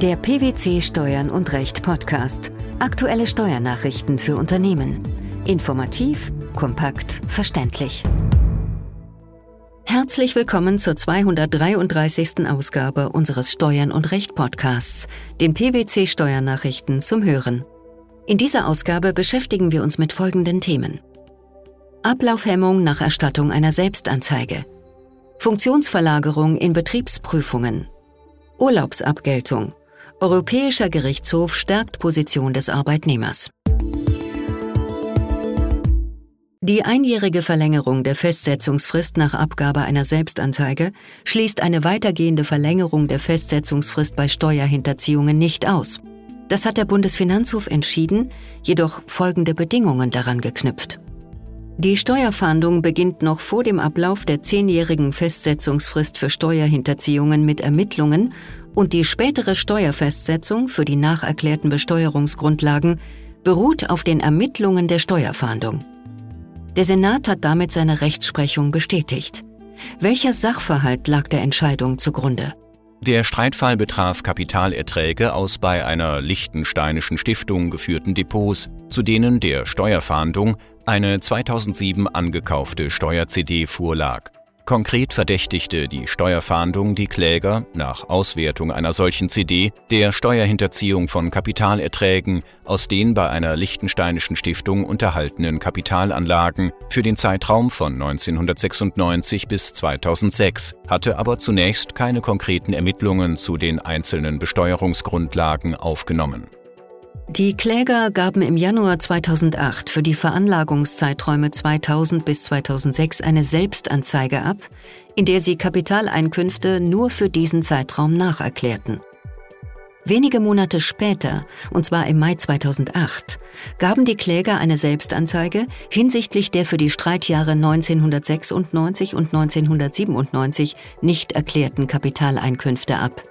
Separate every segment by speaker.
Speaker 1: Der PwC Steuern und Recht Podcast. Aktuelle Steuernachrichten für Unternehmen. Informativ, kompakt, verständlich. Herzlich willkommen zur 233. Ausgabe unseres Steuern und Recht Podcasts, den PwC Steuernachrichten zum Hören. In dieser Ausgabe beschäftigen wir uns mit folgenden Themen. Ablaufhemmung nach Erstattung einer Selbstanzeige. Funktionsverlagerung in Betriebsprüfungen. Urlaubsabgeltung. Europäischer Gerichtshof stärkt Position des Arbeitnehmers. Die einjährige Verlängerung der Festsetzungsfrist nach Abgabe einer Selbstanzeige schließt eine weitergehende Verlängerung der Festsetzungsfrist bei Steuerhinterziehungen nicht aus. Das hat der Bundesfinanzhof entschieden, jedoch folgende Bedingungen daran geknüpft. Die Steuerfahndung beginnt noch vor dem Ablauf der zehnjährigen Festsetzungsfrist für Steuerhinterziehungen mit Ermittlungen und die spätere Steuerfestsetzung für die nacherklärten Besteuerungsgrundlagen beruht auf den Ermittlungen der Steuerfahndung. Der Senat hat damit seine Rechtsprechung bestätigt. Welcher Sachverhalt lag der Entscheidung zugrunde?
Speaker 2: Der Streitfall betraf Kapitalerträge aus bei einer liechtensteinischen Stiftung geführten Depots, zu denen der Steuerfahndung eine 2007 angekaufte Steuer-CD vorlag. Konkret verdächtigte die Steuerfahndung die Kläger nach Auswertung einer solchen CD der Steuerhinterziehung von Kapitalerträgen aus den bei einer liechtensteinischen Stiftung unterhaltenen Kapitalanlagen für den Zeitraum von 1996 bis 2006, hatte aber zunächst keine konkreten Ermittlungen zu den einzelnen Besteuerungsgrundlagen aufgenommen.
Speaker 1: Die Kläger gaben im Januar 2008 für die Veranlagungszeiträume 2000 bis 2006 eine Selbstanzeige ab, in der sie Kapitaleinkünfte nur für diesen Zeitraum nacherklärten. Wenige Monate später, und zwar im Mai 2008, gaben die Kläger eine Selbstanzeige hinsichtlich der für die Streitjahre 1996 und 1997 nicht erklärten Kapitaleinkünfte ab.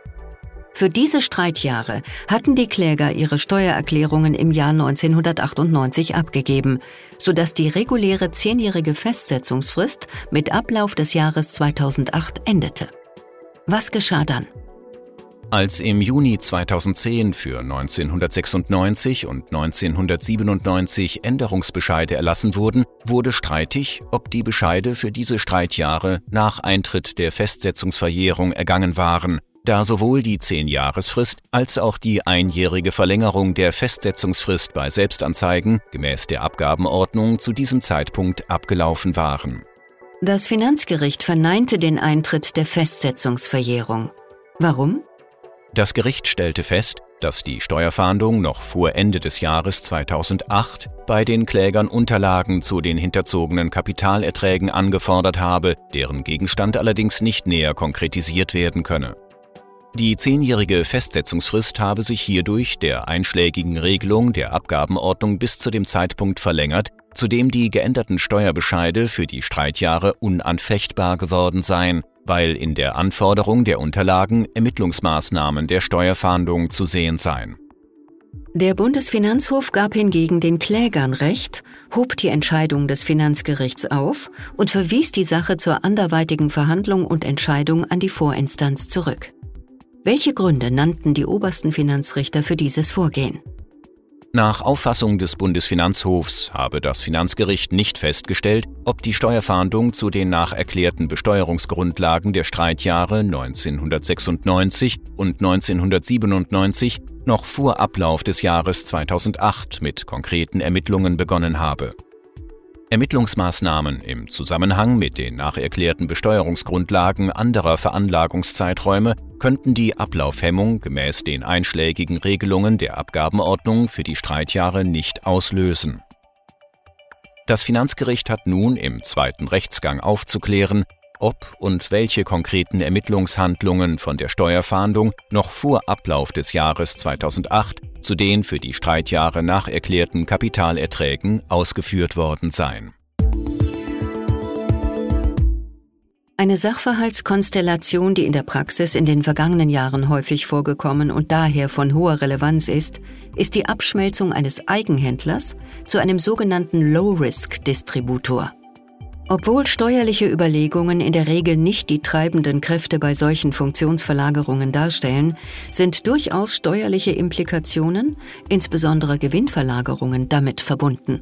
Speaker 1: Für diese Streitjahre hatten die Kläger ihre Steuererklärungen im Jahr 1998 abgegeben, sodass die reguläre zehnjährige Festsetzungsfrist mit Ablauf des Jahres 2008 endete. Was geschah dann?
Speaker 2: Als im Juni 2010 für 1996 und 1997 Änderungsbescheide erlassen wurden, wurde streitig, ob die Bescheide für diese Streitjahre nach Eintritt der Festsetzungsverjährung ergangen waren da sowohl die Zehn-Jahresfrist als auch die einjährige Verlängerung der Festsetzungsfrist bei Selbstanzeigen gemäß der Abgabenordnung zu diesem Zeitpunkt abgelaufen waren.
Speaker 1: Das Finanzgericht verneinte den Eintritt der Festsetzungsverjährung. Warum?
Speaker 2: Das Gericht stellte fest, dass die Steuerfahndung noch vor Ende des Jahres 2008 bei den Klägern Unterlagen zu den hinterzogenen Kapitalerträgen angefordert habe, deren Gegenstand allerdings nicht näher konkretisiert werden könne. Die zehnjährige Festsetzungsfrist habe sich hierdurch der einschlägigen Regelung der Abgabenordnung bis zu dem Zeitpunkt verlängert, zu dem die geänderten Steuerbescheide für die Streitjahre unanfechtbar geworden seien, weil in der Anforderung der Unterlagen Ermittlungsmaßnahmen der Steuerfahndung zu sehen seien.
Speaker 1: Der Bundesfinanzhof gab hingegen den Klägern Recht, hob die Entscheidung des Finanzgerichts auf und verwies die Sache zur anderweitigen Verhandlung und Entscheidung an die Vorinstanz zurück. Welche Gründe nannten die obersten Finanzrichter für dieses Vorgehen?
Speaker 2: Nach Auffassung des Bundesfinanzhofs habe das Finanzgericht nicht festgestellt, ob die Steuerfahndung zu den nacherklärten Besteuerungsgrundlagen der Streitjahre 1996 und 1997 noch vor Ablauf des Jahres 2008 mit konkreten Ermittlungen begonnen habe. Ermittlungsmaßnahmen im Zusammenhang mit den nacherklärten Besteuerungsgrundlagen anderer Veranlagungszeiträume könnten die Ablaufhemmung gemäß den einschlägigen Regelungen der Abgabenordnung für die Streitjahre nicht auslösen. Das Finanzgericht hat nun im zweiten Rechtsgang aufzuklären, ob und welche konkreten Ermittlungshandlungen von der Steuerfahndung noch vor Ablauf des Jahres 2008 zu den für die Streitjahre nacherklärten Kapitalerträgen ausgeführt worden seien.
Speaker 1: Eine Sachverhaltskonstellation, die in der Praxis in den vergangenen Jahren häufig vorgekommen und daher von hoher Relevanz ist, ist die Abschmelzung eines Eigenhändlers zu einem sogenannten Low-Risk-Distributor. Obwohl steuerliche Überlegungen in der Regel nicht die treibenden Kräfte bei solchen Funktionsverlagerungen darstellen, sind durchaus steuerliche Implikationen, insbesondere Gewinnverlagerungen, damit verbunden.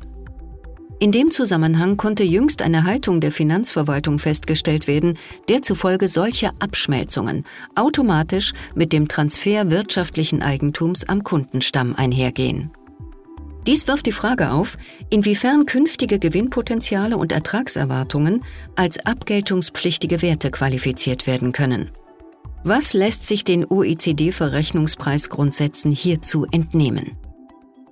Speaker 1: In dem Zusammenhang konnte jüngst eine Haltung der Finanzverwaltung festgestellt werden, der zufolge solche Abschmelzungen automatisch mit dem Transfer wirtschaftlichen Eigentums am Kundenstamm einhergehen. Dies wirft die Frage auf, inwiefern künftige Gewinnpotenziale und Ertragserwartungen als abgeltungspflichtige Werte qualifiziert werden können. Was lässt sich den OECD-Verrechnungspreisgrundsätzen hierzu entnehmen?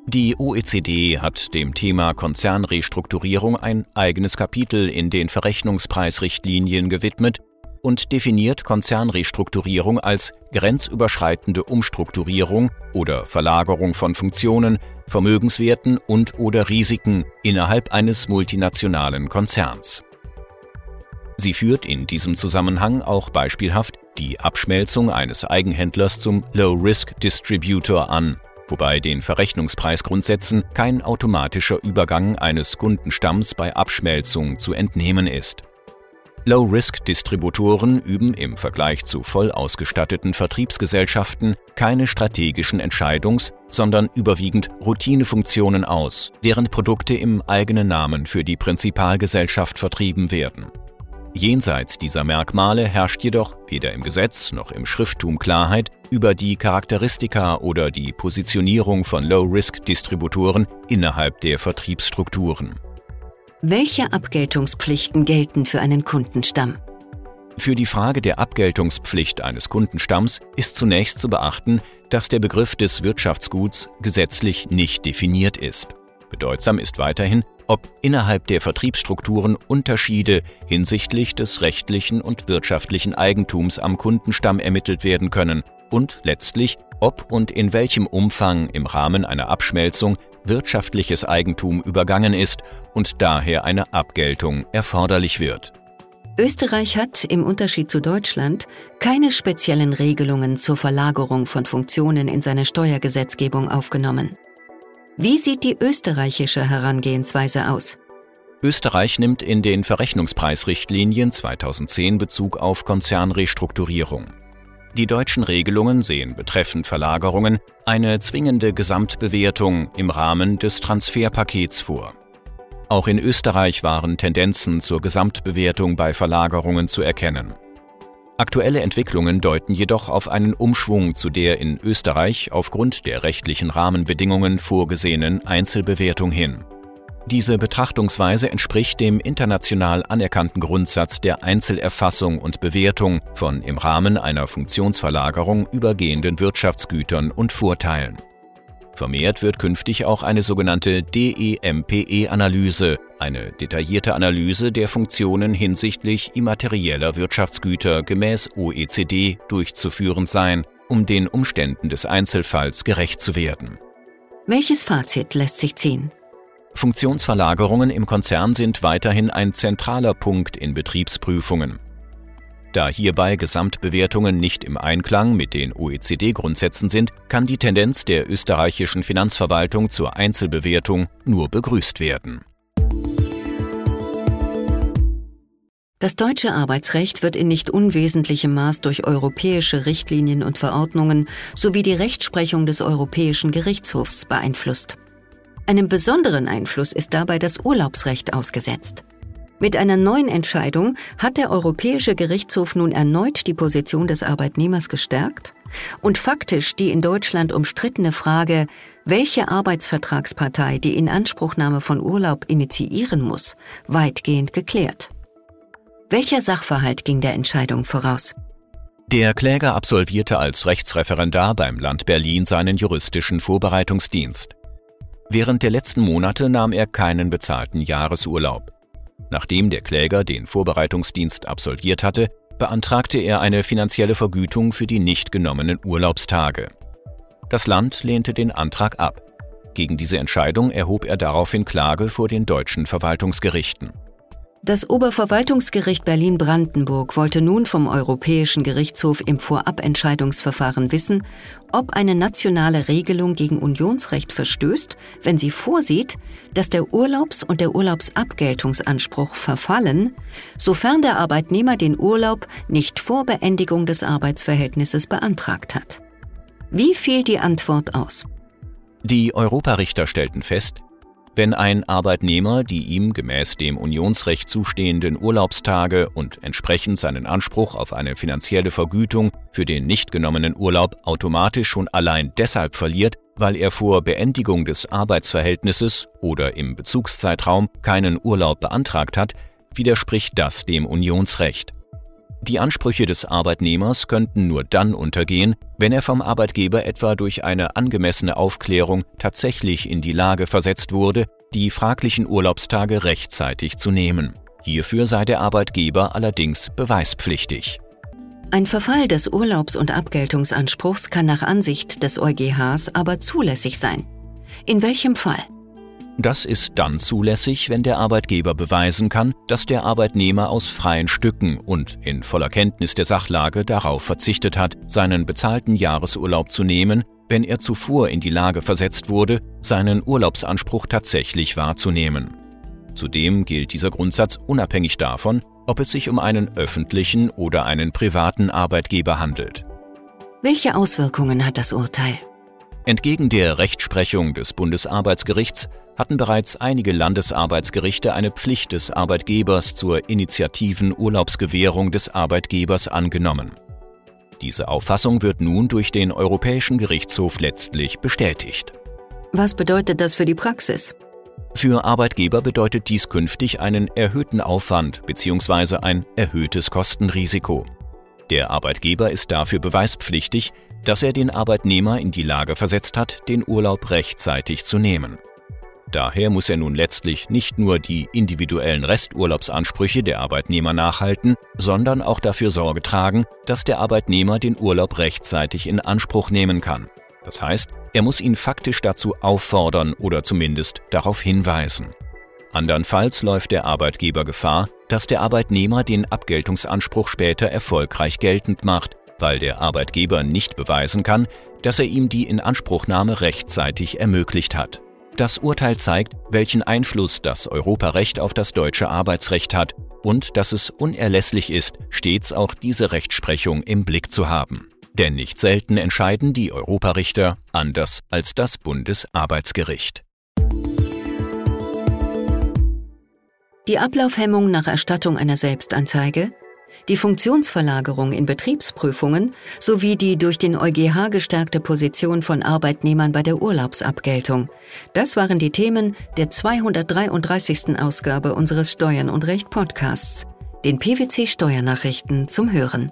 Speaker 2: Die OECD hat dem Thema Konzernrestrukturierung ein eigenes Kapitel in den Verrechnungspreisrichtlinien gewidmet und definiert Konzernrestrukturierung als grenzüberschreitende Umstrukturierung oder Verlagerung von Funktionen, Vermögenswerten und/oder Risiken innerhalb eines multinationalen Konzerns. Sie führt in diesem Zusammenhang auch beispielhaft die Abschmelzung eines Eigenhändlers zum Low-Risk-Distributor an, wobei den Verrechnungspreisgrundsätzen kein automatischer Übergang eines Kundenstamms bei Abschmelzung zu entnehmen ist. Low-Risk-Distributoren üben im Vergleich zu voll ausgestatteten Vertriebsgesellschaften keine strategischen Entscheidungs-, sondern überwiegend Routinefunktionen aus, während Produkte im eigenen Namen für die Prinzipalgesellschaft vertrieben werden. Jenseits dieser Merkmale herrscht jedoch weder im Gesetz noch im Schrifttum Klarheit über die Charakteristika oder die Positionierung von Low-Risk-Distributoren innerhalb der Vertriebsstrukturen.
Speaker 1: Welche Abgeltungspflichten gelten für einen Kundenstamm?
Speaker 2: Für die Frage der Abgeltungspflicht eines Kundenstamms ist zunächst zu beachten, dass der Begriff des Wirtschaftsguts gesetzlich nicht definiert ist. Bedeutsam ist weiterhin, ob innerhalb der Vertriebsstrukturen Unterschiede hinsichtlich des rechtlichen und wirtschaftlichen Eigentums am Kundenstamm ermittelt werden können und letztlich, ob und in welchem Umfang im Rahmen einer Abschmelzung wirtschaftliches Eigentum übergangen ist und daher eine Abgeltung erforderlich wird.
Speaker 1: Österreich hat, im Unterschied zu Deutschland, keine speziellen Regelungen zur Verlagerung von Funktionen in seine Steuergesetzgebung aufgenommen. Wie sieht die österreichische Herangehensweise aus?
Speaker 2: Österreich nimmt in den Verrechnungspreisrichtlinien 2010 Bezug auf Konzernrestrukturierung. Die deutschen Regelungen sehen betreffend Verlagerungen eine zwingende Gesamtbewertung im Rahmen des Transferpakets vor. Auch in Österreich waren Tendenzen zur Gesamtbewertung bei Verlagerungen zu erkennen. Aktuelle Entwicklungen deuten jedoch auf einen Umschwung zu der in Österreich aufgrund der rechtlichen Rahmenbedingungen vorgesehenen Einzelbewertung hin. Diese Betrachtungsweise entspricht dem international anerkannten Grundsatz der Einzelerfassung und Bewertung von im Rahmen einer Funktionsverlagerung übergehenden Wirtschaftsgütern und Vorteilen. Vermehrt wird künftig auch eine sogenannte DEMPE-Analyse, eine detaillierte Analyse der Funktionen hinsichtlich immaterieller Wirtschaftsgüter gemäß OECD durchzuführen sein, um den Umständen des Einzelfalls gerecht zu werden.
Speaker 1: Welches Fazit lässt sich ziehen?
Speaker 2: Funktionsverlagerungen im Konzern sind weiterhin ein zentraler Punkt in Betriebsprüfungen. Da hierbei Gesamtbewertungen nicht im Einklang mit den OECD-Grundsätzen sind, kann die Tendenz der österreichischen Finanzverwaltung zur Einzelbewertung nur begrüßt werden.
Speaker 1: Das deutsche Arbeitsrecht wird in nicht unwesentlichem Maß durch europäische Richtlinien und Verordnungen sowie die Rechtsprechung des Europäischen Gerichtshofs beeinflusst. Einem besonderen Einfluss ist dabei das Urlaubsrecht ausgesetzt. Mit einer neuen Entscheidung hat der Europäische Gerichtshof nun erneut die Position des Arbeitnehmers gestärkt und faktisch die in Deutschland umstrittene Frage, welche Arbeitsvertragspartei die Inanspruchnahme von Urlaub initiieren muss, weitgehend geklärt. Welcher Sachverhalt ging der Entscheidung voraus?
Speaker 2: Der Kläger absolvierte als Rechtsreferendar beim Land Berlin seinen juristischen Vorbereitungsdienst. Während der letzten Monate nahm er keinen bezahlten Jahresurlaub. Nachdem der Kläger den Vorbereitungsdienst absolviert hatte, beantragte er eine finanzielle Vergütung für die nicht genommenen Urlaubstage. Das Land lehnte den Antrag ab. Gegen diese Entscheidung erhob er daraufhin Klage vor den deutschen Verwaltungsgerichten.
Speaker 1: Das Oberverwaltungsgericht Berlin-Brandenburg wollte nun vom Europäischen Gerichtshof im Vorabentscheidungsverfahren wissen, ob eine nationale Regelung gegen Unionsrecht verstößt, wenn sie vorsieht, dass der Urlaubs- und der Urlaubsabgeltungsanspruch verfallen, sofern der Arbeitnehmer den Urlaub nicht vor Beendigung des Arbeitsverhältnisses beantragt hat. Wie fiel die Antwort aus?
Speaker 2: Die Europarichter stellten fest, wenn ein Arbeitnehmer die ihm gemäß dem Unionsrecht zustehenden Urlaubstage und entsprechend seinen Anspruch auf eine finanzielle Vergütung für den nicht genommenen Urlaub automatisch schon allein deshalb verliert, weil er vor Beendigung des Arbeitsverhältnisses oder im Bezugszeitraum keinen Urlaub beantragt hat, widerspricht das dem Unionsrecht. Die Ansprüche des Arbeitnehmers könnten nur dann untergehen, wenn er vom Arbeitgeber etwa durch eine angemessene Aufklärung tatsächlich in die Lage versetzt wurde, die fraglichen Urlaubstage rechtzeitig zu nehmen. Hierfür sei der Arbeitgeber allerdings beweispflichtig.
Speaker 1: Ein Verfall des Urlaubs- und Abgeltungsanspruchs kann nach Ansicht des EuGHs aber zulässig sein. In welchem Fall?
Speaker 2: Das ist dann zulässig, wenn der Arbeitgeber beweisen kann, dass der Arbeitnehmer aus freien Stücken und in voller Kenntnis der Sachlage darauf verzichtet hat, seinen bezahlten Jahresurlaub zu nehmen, wenn er zuvor in die Lage versetzt wurde, seinen Urlaubsanspruch tatsächlich wahrzunehmen. Zudem gilt dieser Grundsatz unabhängig davon, ob es sich um einen öffentlichen oder einen privaten Arbeitgeber handelt.
Speaker 1: Welche Auswirkungen hat das Urteil?
Speaker 2: Entgegen der Rechtsprechung des Bundesarbeitsgerichts hatten bereits einige Landesarbeitsgerichte eine Pflicht des Arbeitgebers zur initiativen Urlaubsgewährung des Arbeitgebers angenommen. Diese Auffassung wird nun durch den Europäischen Gerichtshof letztlich bestätigt.
Speaker 1: Was bedeutet das für die Praxis?
Speaker 2: Für Arbeitgeber bedeutet dies künftig einen erhöhten Aufwand bzw. ein erhöhtes Kostenrisiko. Der Arbeitgeber ist dafür beweispflichtig, dass er den Arbeitnehmer in die Lage versetzt hat, den Urlaub rechtzeitig zu nehmen. Daher muss er nun letztlich nicht nur die individuellen Resturlaubsansprüche der Arbeitnehmer nachhalten, sondern auch dafür Sorge tragen, dass der Arbeitnehmer den Urlaub rechtzeitig in Anspruch nehmen kann. Das heißt, er muss ihn faktisch dazu auffordern oder zumindest darauf hinweisen. Andernfalls läuft der Arbeitgeber Gefahr, dass der Arbeitnehmer den Abgeltungsanspruch später erfolgreich geltend macht, weil der Arbeitgeber nicht beweisen kann, dass er ihm die Inanspruchnahme rechtzeitig ermöglicht hat. Das Urteil zeigt, welchen Einfluss das Europarecht auf das deutsche Arbeitsrecht hat und dass es unerlässlich ist, stets auch diese Rechtsprechung im Blick zu haben. Denn nicht selten entscheiden die Europarichter anders als das Bundesarbeitsgericht.
Speaker 1: Die Ablaufhemmung nach Erstattung einer Selbstanzeige die Funktionsverlagerung in Betriebsprüfungen sowie die durch den EuGH gestärkte Position von Arbeitnehmern bei der Urlaubsabgeltung. Das waren die Themen der 233. Ausgabe unseres Steuern und Recht Podcasts, den PwC Steuernachrichten zum Hören.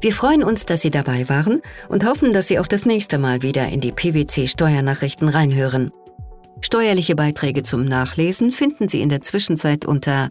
Speaker 1: Wir freuen uns, dass Sie dabei waren und hoffen, dass Sie auch das nächste Mal wieder in die PwC Steuernachrichten reinhören. Steuerliche Beiträge zum Nachlesen finden Sie in der Zwischenzeit unter